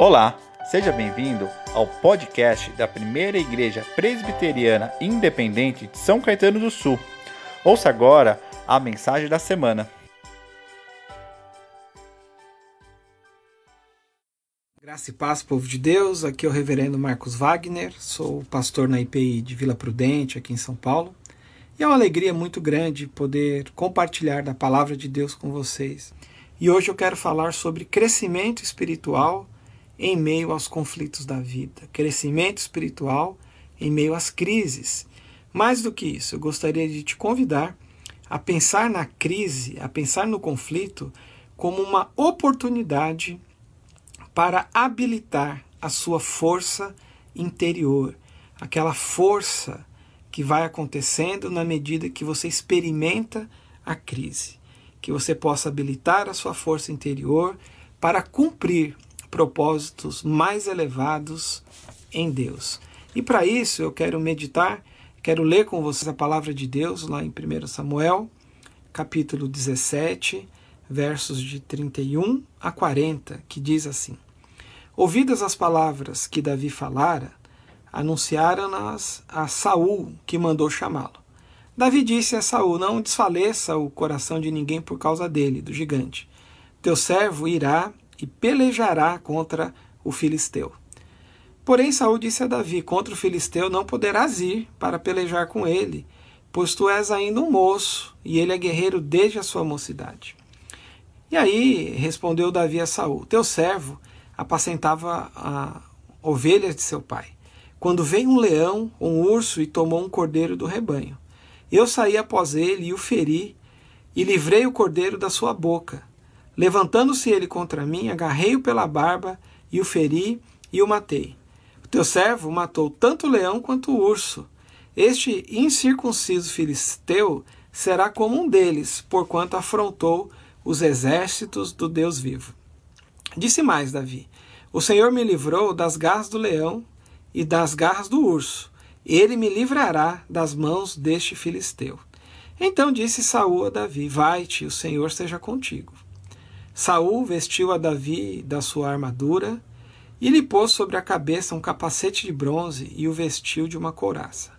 Olá, seja bem-vindo ao podcast da Primeira Igreja Presbiteriana Independente de São Caetano do Sul. Ouça agora a mensagem da semana. Graça e paz, povo de Deus. Aqui é o reverendo Marcos Wagner, sou pastor na IPI de Vila Prudente, aqui em São Paulo. E é uma alegria muito grande poder compartilhar da palavra de Deus com vocês. E hoje eu quero falar sobre crescimento espiritual em meio aos conflitos da vida, crescimento espiritual em meio às crises. Mais do que isso, eu gostaria de te convidar a pensar na crise, a pensar no conflito como uma oportunidade para habilitar a sua força interior, aquela força que vai acontecendo na medida que você experimenta a crise, que você possa habilitar a sua força interior para cumprir propósitos mais elevados em Deus. E para isso eu quero meditar, quero ler com vocês a palavra de Deus lá em 1 Samuel, capítulo 17, versos de 31 a 40, que diz assim: Ouvidas as palavras que Davi falara, anunciaram-nas a Saul, que mandou chamá-lo. Davi disse a Saul: Não desfaleça o coração de ninguém por causa dele, do gigante. Teu servo irá e pelejará contra o filisteu. Porém, Saul disse a Davi: Contra o filisteu não poderás ir para pelejar com ele, pois tu és ainda um moço, e ele é guerreiro desde a sua mocidade. E aí respondeu Davi a Saul: Teu servo apacentava a ovelhas de seu pai. Quando veio um leão, um urso e tomou um cordeiro do rebanho. Eu saí após ele e o feri, e livrei o cordeiro da sua boca. Levantando-se ele contra mim, agarrei-o pela barba e o feri e o matei. O teu servo matou tanto o leão quanto o urso. Este incircunciso filisteu será como um deles, porquanto afrontou os exércitos do Deus vivo. Disse mais Davi: O Senhor me livrou das garras do leão e das garras do urso. Ele me livrará das mãos deste filisteu. Então disse Saul a Davi: Vai-te, o Senhor seja contigo. Saul vestiu a Davi da sua armadura e lhe pôs sobre a cabeça um capacete de bronze e o vestiu de uma couraça.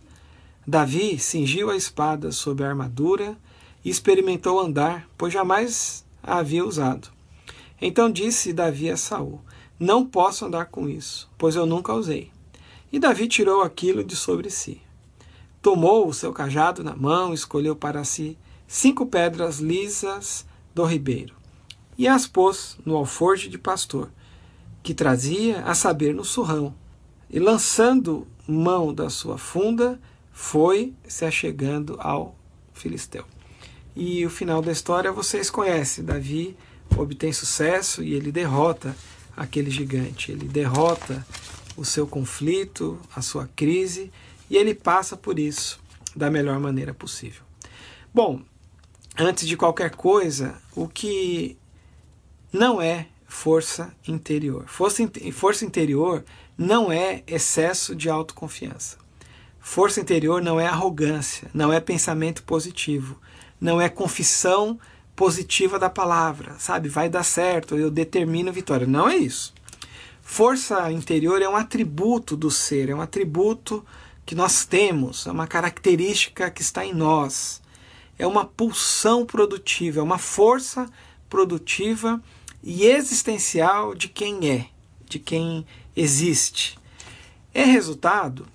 Davi cingiu a espada sob a armadura e experimentou andar, pois jamais a havia usado. Então disse Davi a Saul: Não posso andar com isso, pois eu nunca usei. E Davi tirou aquilo de sobre si. Tomou o seu cajado na mão, escolheu para si cinco pedras lisas do ribeiro e as pôs no alforje de pastor, que trazia a saber no surrão, e lançando mão da sua funda, foi se achegando ao filisteu. E o final da história vocês conhecem. Davi obtém sucesso e ele derrota aquele gigante. Ele derrota o seu conflito, a sua crise, e ele passa por isso da melhor maneira possível. Bom, antes de qualquer coisa, o que não é força interior. Força, força interior não é excesso de autoconfiança. Força interior não é arrogância, não é pensamento positivo, não é confissão positiva da palavra, sabe? Vai dar certo, eu determino vitória. Não é isso. Força interior é um atributo do ser, é um atributo que nós temos, é uma característica que está em nós. É uma pulsão produtiva, é uma força produtiva e existencial de quem é, de quem existe. É resultado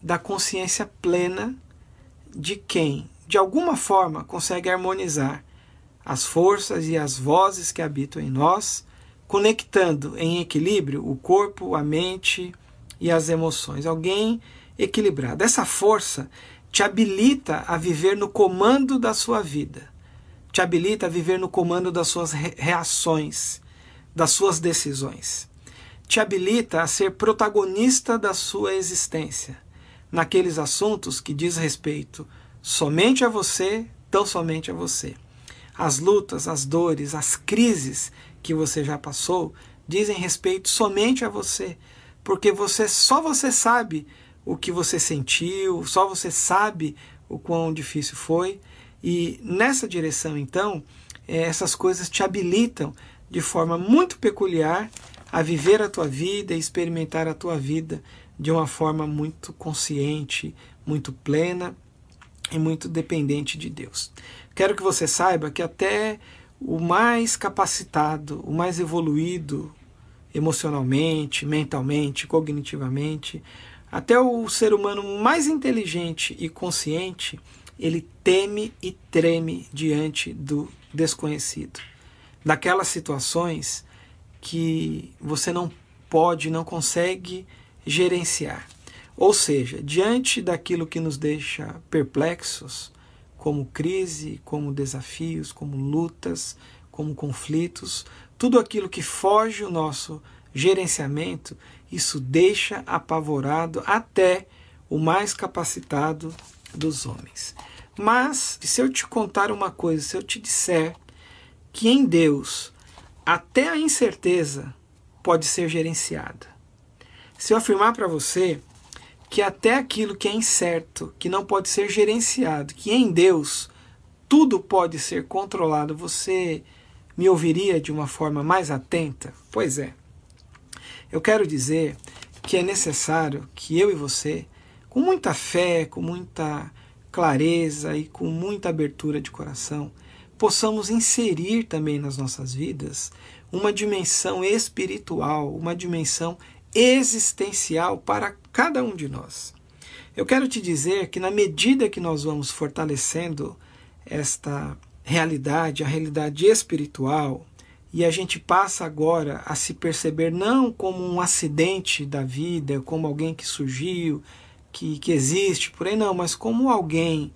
da consciência plena de quem, de alguma forma, consegue harmonizar as forças e as vozes que habitam em nós, conectando em equilíbrio o corpo, a mente e as emoções. Alguém equilibrado. Essa força te habilita a viver no comando da sua vida te habilita a viver no comando das suas reações, das suas decisões. Te habilita a ser protagonista da sua existência, naqueles assuntos que diz respeito somente a você, tão somente a você. As lutas, as dores, as crises que você já passou dizem respeito somente a você, porque você só você sabe o que você sentiu, só você sabe o quão difícil foi e nessa direção, então, eh, essas coisas te habilitam de forma muito peculiar a viver a tua vida e experimentar a tua vida de uma forma muito consciente, muito plena e muito dependente de Deus. Quero que você saiba que até o mais capacitado, o mais evoluído emocionalmente, mentalmente, cognitivamente, até o ser humano mais inteligente e consciente, ele teme e treme diante do desconhecido. Daquelas situações que você não pode, não consegue gerenciar. Ou seja, diante daquilo que nos deixa perplexos, como crise, como desafios, como lutas, como conflitos, tudo aquilo que foge o nosso gerenciamento, isso deixa apavorado até o mais capacitado dos homens. Mas, se eu te contar uma coisa, se eu te disser que em Deus até a incerteza pode ser gerenciada. Se eu afirmar para você que até aquilo que é incerto, que não pode ser gerenciado, que em Deus tudo pode ser controlado, você me ouviria de uma forma mais atenta? Pois é. Eu quero dizer que é necessário que eu e você, com muita fé, com muita clareza e com muita abertura de coração, possamos inserir também nas nossas vidas uma dimensão espiritual, uma dimensão existencial para cada um de nós. Eu quero te dizer que, na medida que nós vamos fortalecendo esta realidade, a realidade espiritual, e a gente passa agora a se perceber não como um acidente da vida, como alguém que surgiu, que, que existe por aí, não, mas como alguém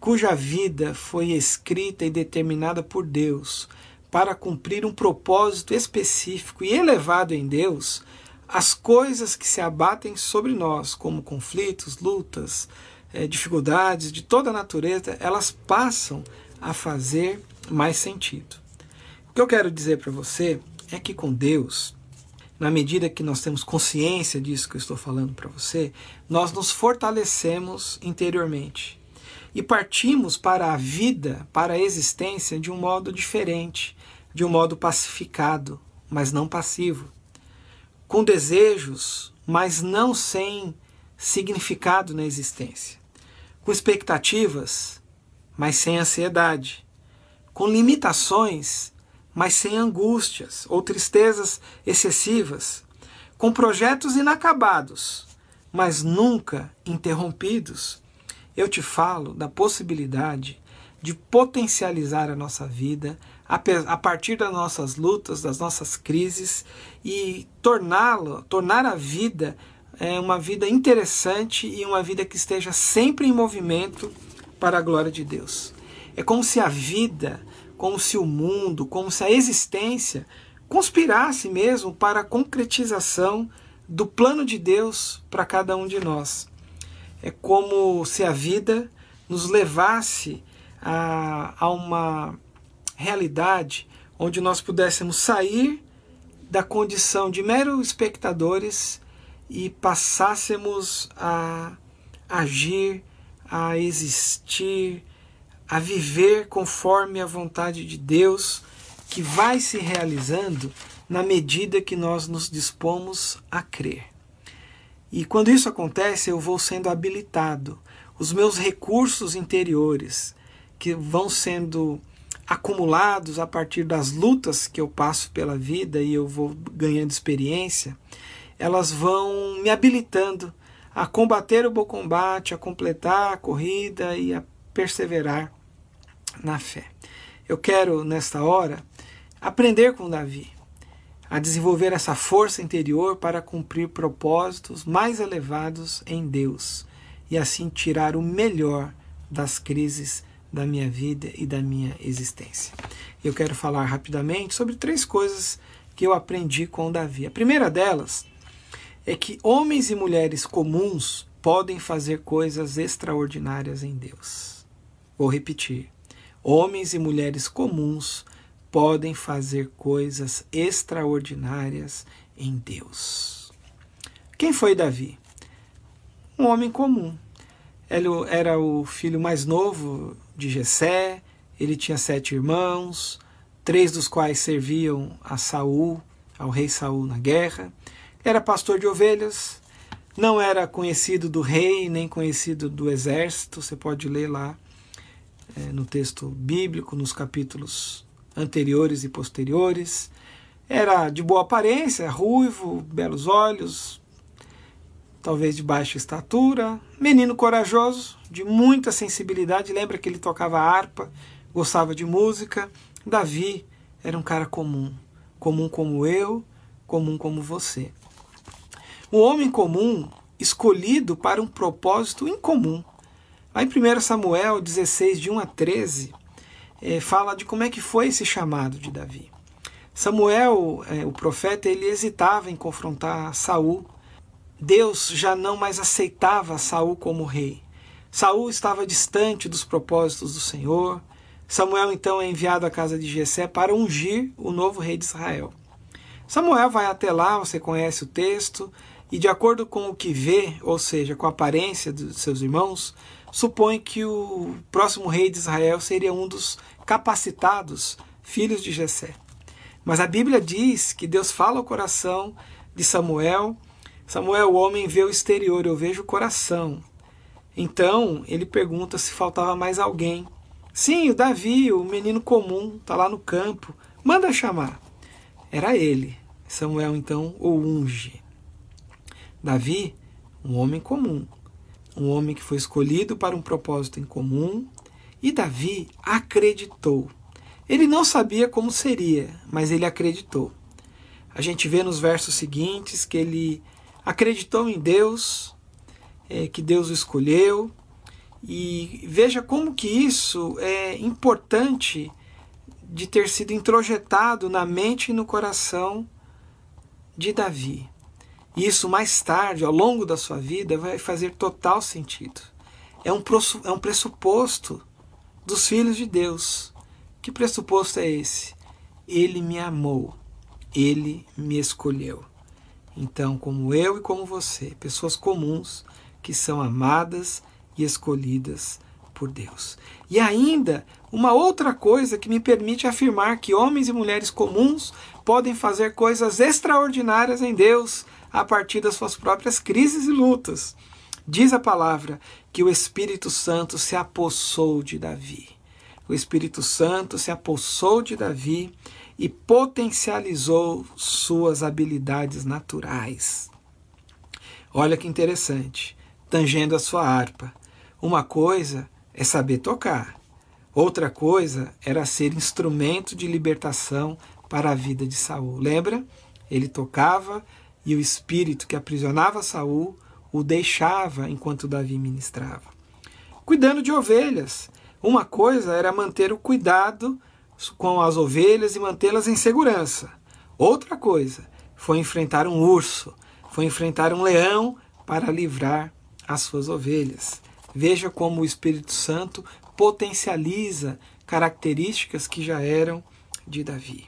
cuja vida foi escrita e determinada por Deus para cumprir um propósito específico e elevado em Deus, as coisas que se abatem sobre nós, como conflitos, lutas, é, dificuldades de toda a natureza, elas passam a fazer mais sentido. O que eu quero dizer para você é que com Deus na medida que nós temos consciência disso que eu estou falando para você, nós nos fortalecemos interiormente. E partimos para a vida, para a existência de um modo diferente, de um modo pacificado, mas não passivo, com desejos, mas não sem significado na existência, com expectativas, mas sem ansiedade, com limitações, mas sem angústias ou tristezas excessivas, com projetos inacabados, mas nunca interrompidos, eu te falo da possibilidade de potencializar a nossa vida a partir das nossas lutas, das nossas crises e torná-la, tornar a vida é, uma vida interessante e uma vida que esteja sempre em movimento para a glória de Deus. É como se a vida como se o mundo, como se a existência conspirasse mesmo para a concretização do plano de Deus para cada um de nós. É como se a vida nos levasse a, a uma realidade onde nós pudéssemos sair da condição de meros espectadores e passássemos a agir, a existir, a viver conforme a vontade de Deus, que vai se realizando na medida que nós nos dispomos a crer. E quando isso acontece, eu vou sendo habilitado. Os meus recursos interiores, que vão sendo acumulados a partir das lutas que eu passo pela vida e eu vou ganhando experiência, elas vão me habilitando a combater o bom combate, a completar a corrida e a perseverar na fé. Eu quero, nesta hora, aprender com Davi a desenvolver essa força interior para cumprir propósitos mais elevados em Deus e assim tirar o melhor das crises da minha vida e da minha existência. Eu quero falar rapidamente sobre três coisas que eu aprendi com Davi. A primeira delas é que homens e mulheres comuns podem fazer coisas extraordinárias em Deus. Vou repetir. Homens e mulheres comuns podem fazer coisas extraordinárias em Deus. Quem foi Davi? Um homem comum. Ele era o filho mais novo de Jessé, ele tinha sete irmãos, três dos quais serviam a Saul ao rei Saul na guerra. Era pastor de ovelhas, não era conhecido do rei, nem conhecido do exército. Você pode ler lá é, no texto bíblico, nos capítulos anteriores e posteriores. Era de boa aparência, ruivo, belos olhos, talvez de baixa estatura, menino corajoso, de muita sensibilidade. Lembra que ele tocava harpa, gostava de música. Davi era um cara comum, comum como eu, comum como você. Um homem comum escolhido para um propósito incomum. Em 1 Samuel 16, de 1 a 13, é, fala de como é que foi esse chamado de Davi. Samuel, é, o profeta, ele hesitava em confrontar Saul Deus já não mais aceitava Saul como rei. Saul estava distante dos propósitos do Senhor. Samuel então é enviado à casa de Jessé para ungir o novo rei de Israel. Samuel vai até lá, você conhece o texto, e de acordo com o que vê, ou seja, com a aparência dos seus irmãos, supõe que o próximo rei de Israel seria um dos capacitados filhos de Jessé. Mas a Bíblia diz que Deus fala ao coração de Samuel Samuel, o homem vê o exterior, eu vejo o coração. Então ele pergunta se faltava mais alguém. Sim, o Davi, o menino comum, está lá no campo. Manda chamar. Era ele. Samuel então o unge. Davi, um homem comum, um homem que foi escolhido para um propósito em comum, e Davi acreditou. Ele não sabia como seria, mas ele acreditou. A gente vê nos versos seguintes que ele acreditou em Deus, é, que Deus o escolheu, e veja como que isso é importante de ter sido introjetado na mente e no coração de Davi. Isso mais tarde, ao longo da sua vida, vai fazer total sentido. É um, é um pressuposto dos filhos de Deus. Que pressuposto é esse? Ele me amou, ele me escolheu. Então, como eu e como você, pessoas comuns que são amadas e escolhidas por Deus. E ainda, uma outra coisa que me permite afirmar que homens e mulheres comuns podem fazer coisas extraordinárias em Deus a partir das suas próprias crises e lutas. Diz a palavra que o Espírito Santo se apossou de Davi. O Espírito Santo se apossou de Davi e potencializou suas habilidades naturais. Olha que interessante, tangendo a sua harpa. Uma coisa é saber tocar, outra coisa era ser instrumento de libertação para a vida de Saul. Lembra? Ele tocava e o espírito que aprisionava Saul o deixava enquanto Davi ministrava. Cuidando de ovelhas. Uma coisa era manter o cuidado com as ovelhas e mantê-las em segurança. Outra coisa foi enfrentar um urso, foi enfrentar um leão para livrar as suas ovelhas. Veja como o Espírito Santo potencializa características que já eram de Davi.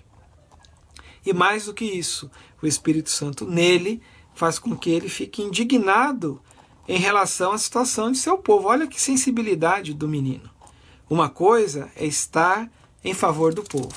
E mais do que isso, o Espírito Santo nele faz com que ele fique indignado em relação à situação de seu povo. Olha que sensibilidade do menino. Uma coisa é estar em favor do povo.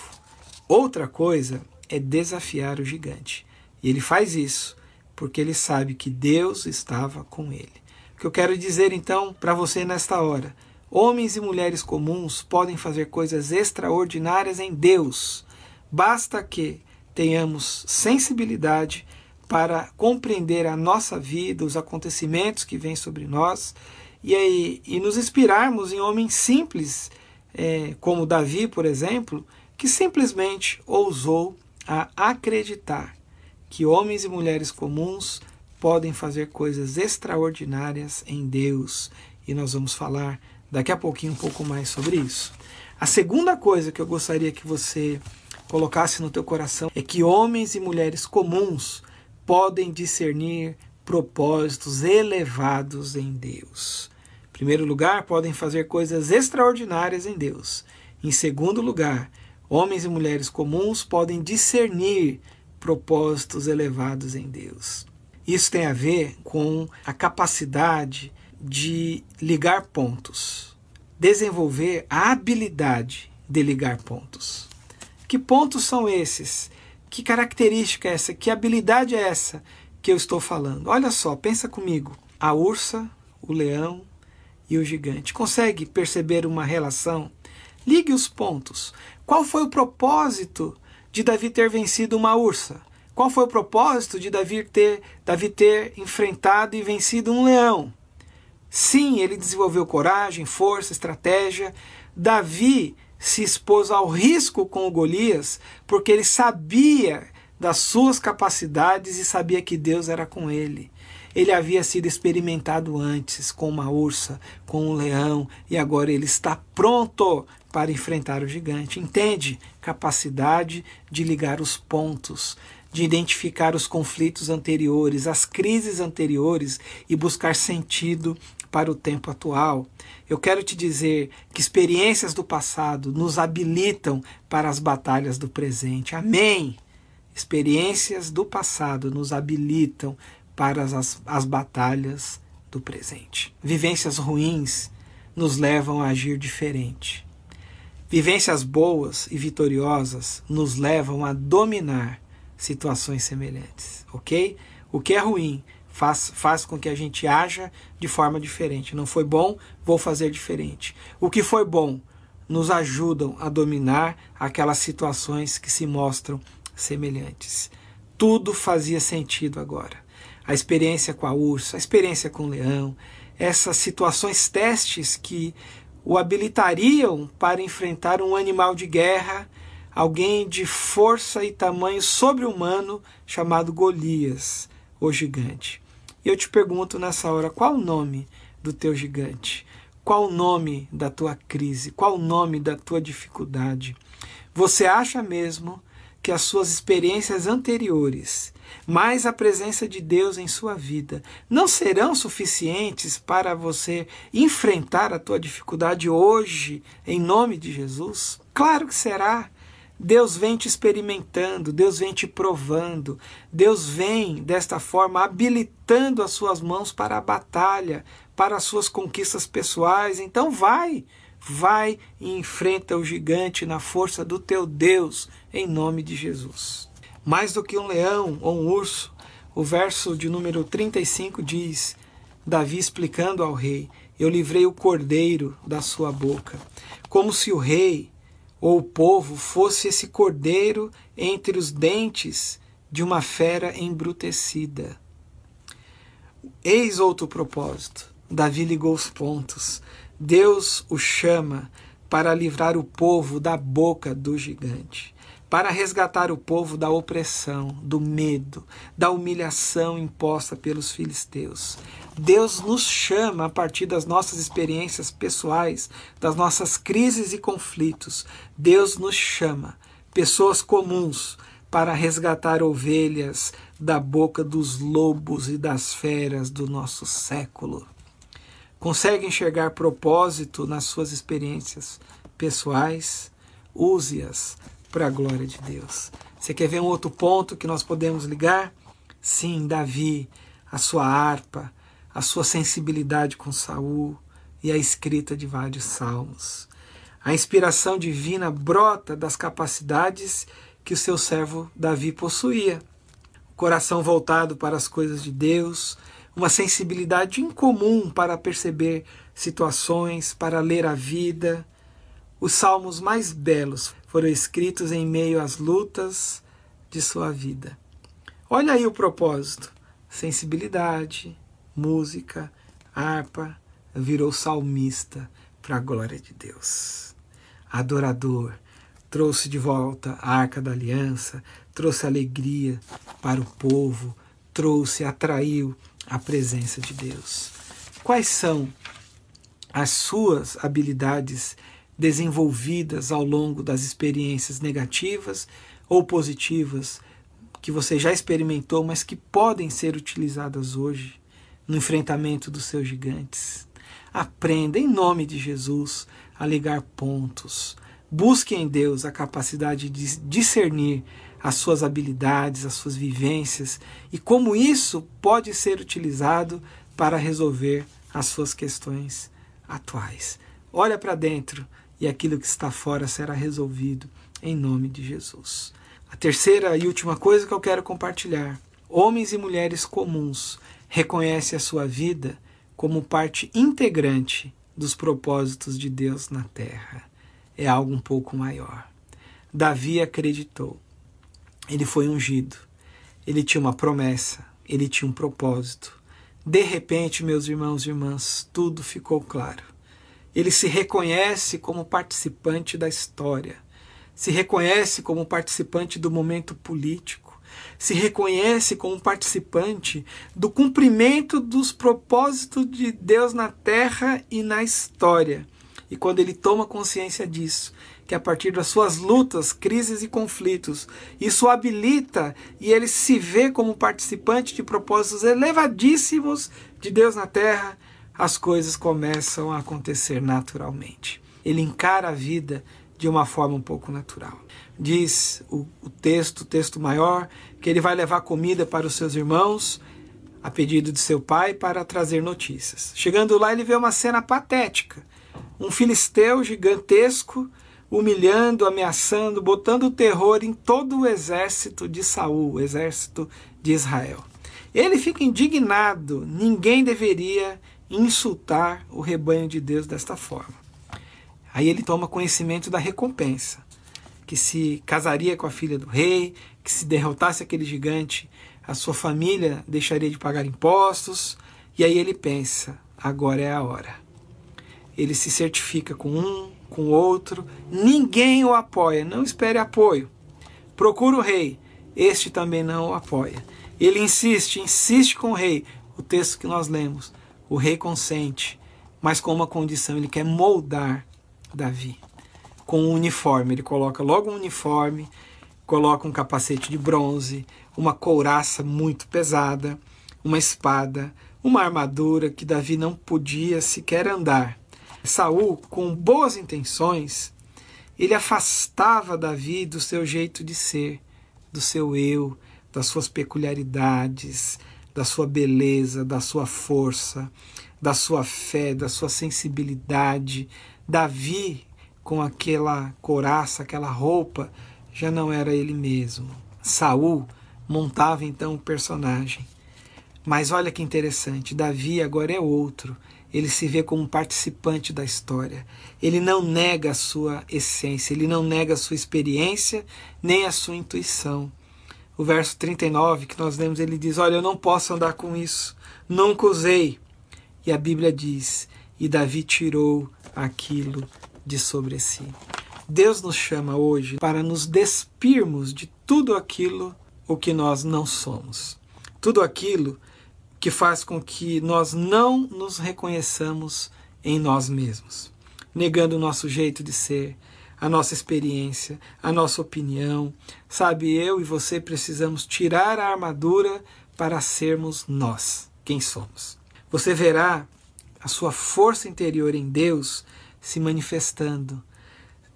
Outra coisa é desafiar o gigante. E ele faz isso porque ele sabe que Deus estava com ele. O que eu quero dizer então para você nesta hora: homens e mulheres comuns podem fazer coisas extraordinárias em Deus. Basta que tenhamos sensibilidade para compreender a nossa vida, os acontecimentos que vêm sobre nós e, aí, e nos inspirarmos em homens simples é, como Davi, por exemplo, que simplesmente ousou a acreditar que homens e mulheres comuns podem fazer coisas extraordinárias em Deus. E nós vamos falar daqui a pouquinho um pouco mais sobre isso. A segunda coisa que eu gostaria que você colocasse no teu coração é que homens e mulheres comuns podem discernir propósitos elevados em Deus primeiro lugar, podem fazer coisas extraordinárias em Deus. Em segundo lugar, homens e mulheres comuns podem discernir propósitos elevados em Deus. Isso tem a ver com a capacidade de ligar pontos, desenvolver a habilidade de ligar pontos. Que pontos são esses? Que característica é essa? Que habilidade é essa que eu estou falando? Olha só, pensa comigo. A ursa, o leão e o gigante. Consegue perceber uma relação? Ligue os pontos. Qual foi o propósito de Davi ter vencido uma ursa? Qual foi o propósito de Davi ter, Davi ter enfrentado e vencido um leão? Sim, ele desenvolveu coragem, força, estratégia. Davi se expôs ao risco com o Golias porque ele sabia das suas capacidades e sabia que Deus era com ele. Ele havia sido experimentado antes com uma ursa, com um leão, e agora ele está pronto para enfrentar o gigante. Entende? Capacidade de ligar os pontos, de identificar os conflitos anteriores, as crises anteriores e buscar sentido para o tempo atual. Eu quero te dizer que experiências do passado nos habilitam para as batalhas do presente. Amém! Experiências do passado nos habilitam para as, as batalhas do presente. Vivências ruins nos levam a agir diferente. Vivências boas e vitoriosas nos levam a dominar situações semelhantes, ok? O que é ruim faz, faz com que a gente haja de forma diferente. Não foi bom, vou fazer diferente. O que foi bom nos ajudam a dominar aquelas situações que se mostram semelhantes. Tudo fazia sentido agora. A experiência com a ursa, a experiência com o leão, essas situações testes que o habilitariam para enfrentar um animal de guerra alguém de força e tamanho sobre-humano chamado Golias, o gigante. Eu te pergunto nessa hora, qual o nome do teu gigante? Qual o nome da tua crise? Qual o nome da tua dificuldade? Você acha mesmo que as suas experiências anteriores, mais a presença de Deus em sua vida, não serão suficientes para você enfrentar a tua dificuldade hoje, em nome de Jesus? Claro que será. Deus vem te experimentando, Deus vem te provando, Deus vem desta forma habilitando as suas mãos para a batalha, para as suas conquistas pessoais. Então vai, vai e enfrenta o gigante na força do teu Deus, em nome de Jesus. Mais do que um leão ou um urso, o verso de número 35 diz: Davi explicando ao rei: Eu livrei o cordeiro da sua boca, como se o rei ou o povo fosse esse cordeiro entre os dentes de uma fera embrutecida. Eis outro propósito. Davi ligou os pontos. Deus o chama para livrar o povo da boca do gigante para resgatar o povo da opressão, do medo, da humilhação imposta pelos filisteus. Deus nos chama a partir das nossas experiências pessoais, das nossas crises e conflitos. Deus nos chama, pessoas comuns, para resgatar ovelhas da boca dos lobos e das feras do nosso século. Consegue enxergar propósito nas suas experiências pessoais? Use-as para a glória de Deus. Você quer ver um outro ponto que nós podemos ligar? Sim, Davi, a sua harpa, a sua sensibilidade com Saul e a escrita de vários salmos. A inspiração divina brota das capacidades que o seu servo Davi possuía. O coração voltado para as coisas de Deus, uma sensibilidade incomum para perceber situações, para ler a vida. Os salmos mais belos foram escritos em meio às lutas de sua vida. Olha aí o propósito: sensibilidade, música, harpa, virou salmista para a glória de Deus. Adorador, trouxe de volta a arca da aliança, trouxe alegria para o povo, trouxe, atraiu a presença de Deus. Quais são as suas habilidades desenvolvidas ao longo das experiências negativas ou positivas que você já experimentou, mas que podem ser utilizadas hoje no enfrentamento dos seus gigantes. Aprenda, em nome de Jesus, a ligar pontos. Busque em Deus a capacidade de discernir as suas habilidades, as suas vivências e como isso pode ser utilizado para resolver as suas questões atuais. Olha para dentro e aquilo que está fora será resolvido em nome de Jesus. A terceira e última coisa que eu quero compartilhar: homens e mulheres comuns reconhecem a sua vida como parte integrante dos propósitos de Deus na terra. É algo um pouco maior. Davi acreditou. Ele foi ungido. Ele tinha uma promessa. Ele tinha um propósito. De repente, meus irmãos e irmãs, tudo ficou claro. Ele se reconhece como participante da história, se reconhece como participante do momento político, se reconhece como participante do cumprimento dos propósitos de Deus na terra e na história. E quando ele toma consciência disso, que a partir das suas lutas, crises e conflitos, isso habilita e ele se vê como participante de propósitos elevadíssimos de Deus na terra, as coisas começam a acontecer naturalmente. Ele encara a vida de uma forma um pouco natural. Diz o, o texto, o texto maior, que ele vai levar comida para os seus irmãos, a pedido de seu pai, para trazer notícias. Chegando lá, ele vê uma cena patética. Um filisteu gigantesco humilhando, ameaçando, botando terror em todo o exército de Saul, o exército de Israel. Ele fica indignado, ninguém deveria insultar o rebanho de Deus desta forma. Aí ele toma conhecimento da recompensa, que se casaria com a filha do rei, que se derrotasse aquele gigante, a sua família deixaria de pagar impostos, e aí ele pensa: agora é a hora. Ele se certifica com um, com outro, ninguém o apoia, não espere apoio. Procura o rei, este também não o apoia. Ele insiste, insiste com o rei, o texto que nós lemos. O rei consente, mas com uma condição: ele quer moldar Davi com um uniforme. Ele coloca logo um uniforme, coloca um capacete de bronze, uma couraça muito pesada, uma espada, uma armadura que Davi não podia sequer andar. Saul, com boas intenções, ele afastava Davi do seu jeito de ser, do seu eu, das suas peculiaridades, da sua beleza, da sua força, da sua fé, da sua sensibilidade. Davi, com aquela couraça, aquela roupa, já não era ele mesmo. Saul montava então o personagem. Mas olha que interessante, Davi agora é outro. Ele se vê como participante da história. Ele não nega a sua essência, ele não nega a sua experiência, nem a sua intuição o verso 39 que nós lemos, ele diz: Olha, eu não posso andar com isso, nunca usei. E a Bíblia diz: E Davi tirou aquilo de sobre si. Deus nos chama hoje para nos despirmos de tudo aquilo o que nós não somos. Tudo aquilo que faz com que nós não nos reconheçamos em nós mesmos, negando o nosso jeito de ser, a nossa experiência, a nossa opinião. Sabe, eu e você precisamos tirar a armadura para sermos nós, quem somos. Você verá a sua força interior em Deus se manifestando,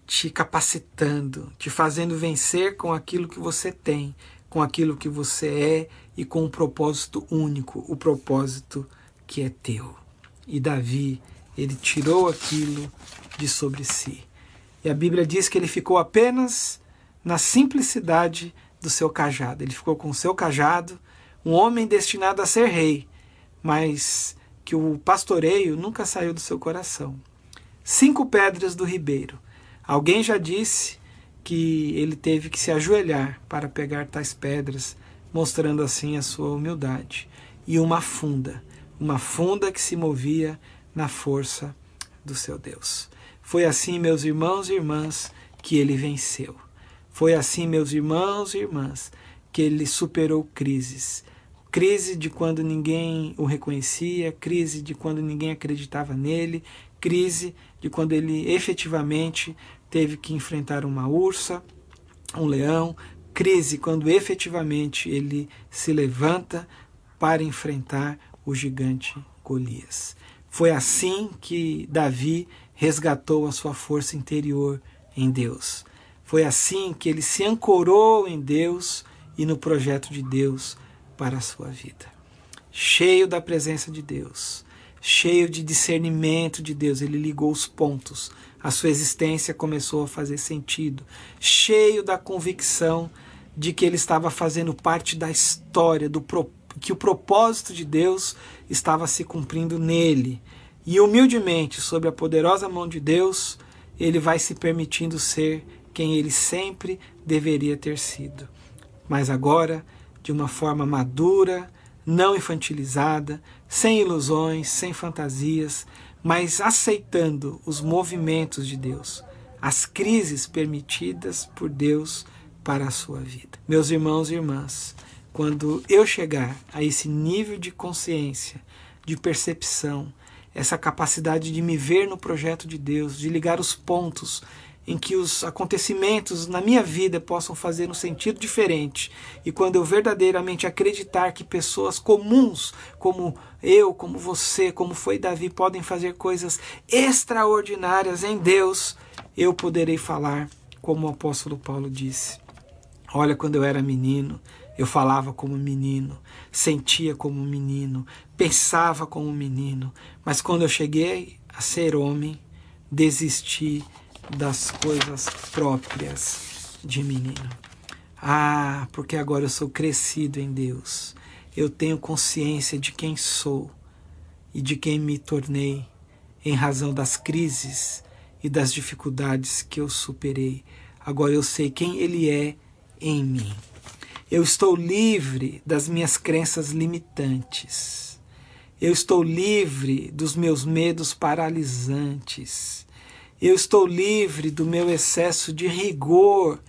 te capacitando, te fazendo vencer com aquilo que você tem, com aquilo que você é e com um propósito único, o propósito que é teu. E Davi, ele tirou aquilo de sobre si. E a Bíblia diz que ele ficou apenas na simplicidade do seu cajado. Ele ficou com o seu cajado, um homem destinado a ser rei, mas que o pastoreio nunca saiu do seu coração. Cinco pedras do ribeiro. Alguém já disse que ele teve que se ajoelhar para pegar tais pedras, mostrando assim a sua humildade. E uma funda, uma funda que se movia na força do seu Deus. Foi assim, meus irmãos e irmãs, que ele venceu. Foi assim, meus irmãos e irmãs, que ele superou crises. Crise de quando ninguém o reconhecia, crise de quando ninguém acreditava nele, crise de quando ele efetivamente teve que enfrentar uma ursa, um leão, crise quando efetivamente ele se levanta para enfrentar o gigante Golias. Foi assim que Davi resgatou a sua força interior em Deus. Foi assim que ele se ancorou em Deus e no projeto de Deus para a sua vida. Cheio da presença de Deus, cheio de discernimento de Deus, ele ligou os pontos. A sua existência começou a fazer sentido. Cheio da convicção de que ele estava fazendo parte da história, do que o propósito de Deus estava se cumprindo nele. E humildemente, sob a poderosa mão de Deus, ele vai se permitindo ser quem ele sempre deveria ter sido. Mas agora, de uma forma madura, não infantilizada, sem ilusões, sem fantasias, mas aceitando os movimentos de Deus, as crises permitidas por Deus para a sua vida. Meus irmãos e irmãs, quando eu chegar a esse nível de consciência, de percepção, essa capacidade de me ver no projeto de Deus, de ligar os pontos em que os acontecimentos na minha vida possam fazer um sentido diferente. E quando eu verdadeiramente acreditar que pessoas comuns, como eu, como você, como foi Davi, podem fazer coisas extraordinárias em Deus, eu poderei falar como o apóstolo Paulo disse. Olha, quando eu era menino, eu falava como menino, sentia como menino, pensava como menino, mas quando eu cheguei a ser homem, desisti das coisas próprias de menino. Ah, porque agora eu sou crescido em Deus. Eu tenho consciência de quem sou e de quem me tornei em razão das crises e das dificuldades que eu superei. Agora eu sei quem Ele é em mim. Eu estou livre das minhas crenças limitantes. Eu estou livre dos meus medos paralisantes. Eu estou livre do meu excesso de rigor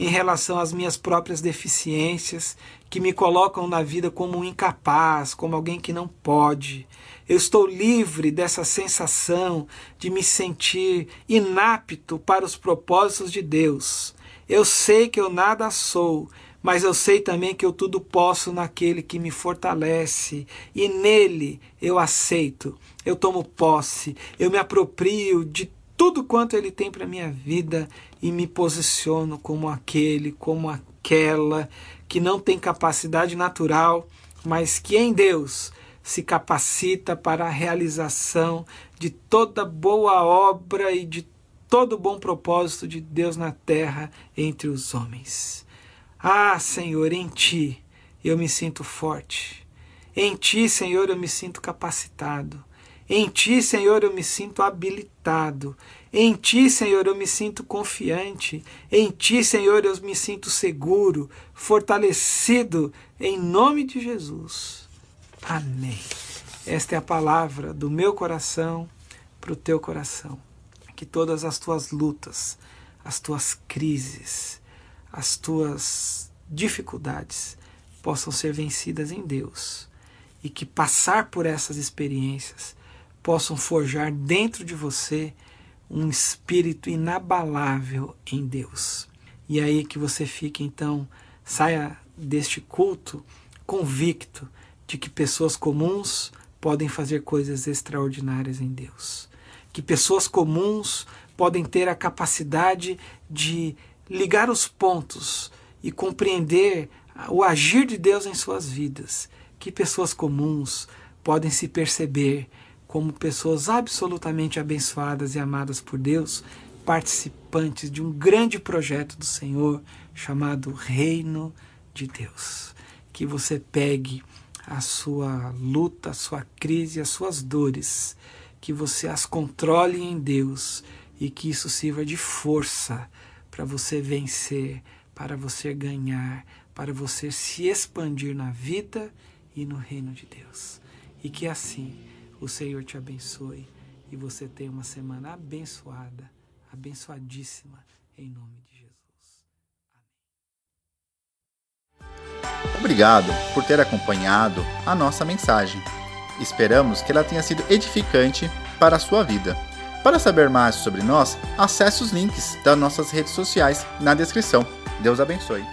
em relação às minhas próprias deficiências que me colocam na vida como um incapaz, como alguém que não pode. Eu estou livre dessa sensação de me sentir inapto para os propósitos de Deus. Eu sei que eu nada sou, mas eu sei também que eu tudo posso naquele que me fortalece, e nele eu aceito, eu tomo posse, eu me aproprio de tudo quanto Ele tem para minha vida e me posiciono como aquele, como aquela que não tem capacidade natural, mas que em Deus se capacita para a realização de toda boa obra e de todo bom propósito de Deus na terra entre os homens. Ah, Senhor, em Ti eu me sinto forte. Em Ti, Senhor, eu me sinto capacitado. Em ti, Senhor, eu me sinto habilitado. Em ti, Senhor, eu me sinto confiante. Em ti, Senhor, eu me sinto seguro, fortalecido, em nome de Jesus. Amém. Esta é a palavra do meu coração para o teu coração. Que todas as tuas lutas, as tuas crises, as tuas dificuldades possam ser vencidas em Deus e que passar por essas experiências possam forjar dentro de você um espírito inabalável em Deus. E aí que você fique então, saia deste culto convicto de que pessoas comuns podem fazer coisas extraordinárias em Deus. Que pessoas comuns podem ter a capacidade de ligar os pontos e compreender o agir de Deus em suas vidas. Que pessoas comuns podem se perceber como pessoas absolutamente abençoadas e amadas por Deus, participantes de um grande projeto do Senhor chamado Reino de Deus. Que você pegue a sua luta, a sua crise, as suas dores, que você as controle em Deus e que isso sirva de força para você vencer, para você ganhar, para você se expandir na vida e no reino de Deus. E que assim o Senhor te abençoe e você tenha uma semana abençoada, abençoadíssima, em nome de Jesus. Amém. Obrigado por ter acompanhado a nossa mensagem. Esperamos que ela tenha sido edificante para a sua vida. Para saber mais sobre nós, acesse os links das nossas redes sociais na descrição. Deus abençoe.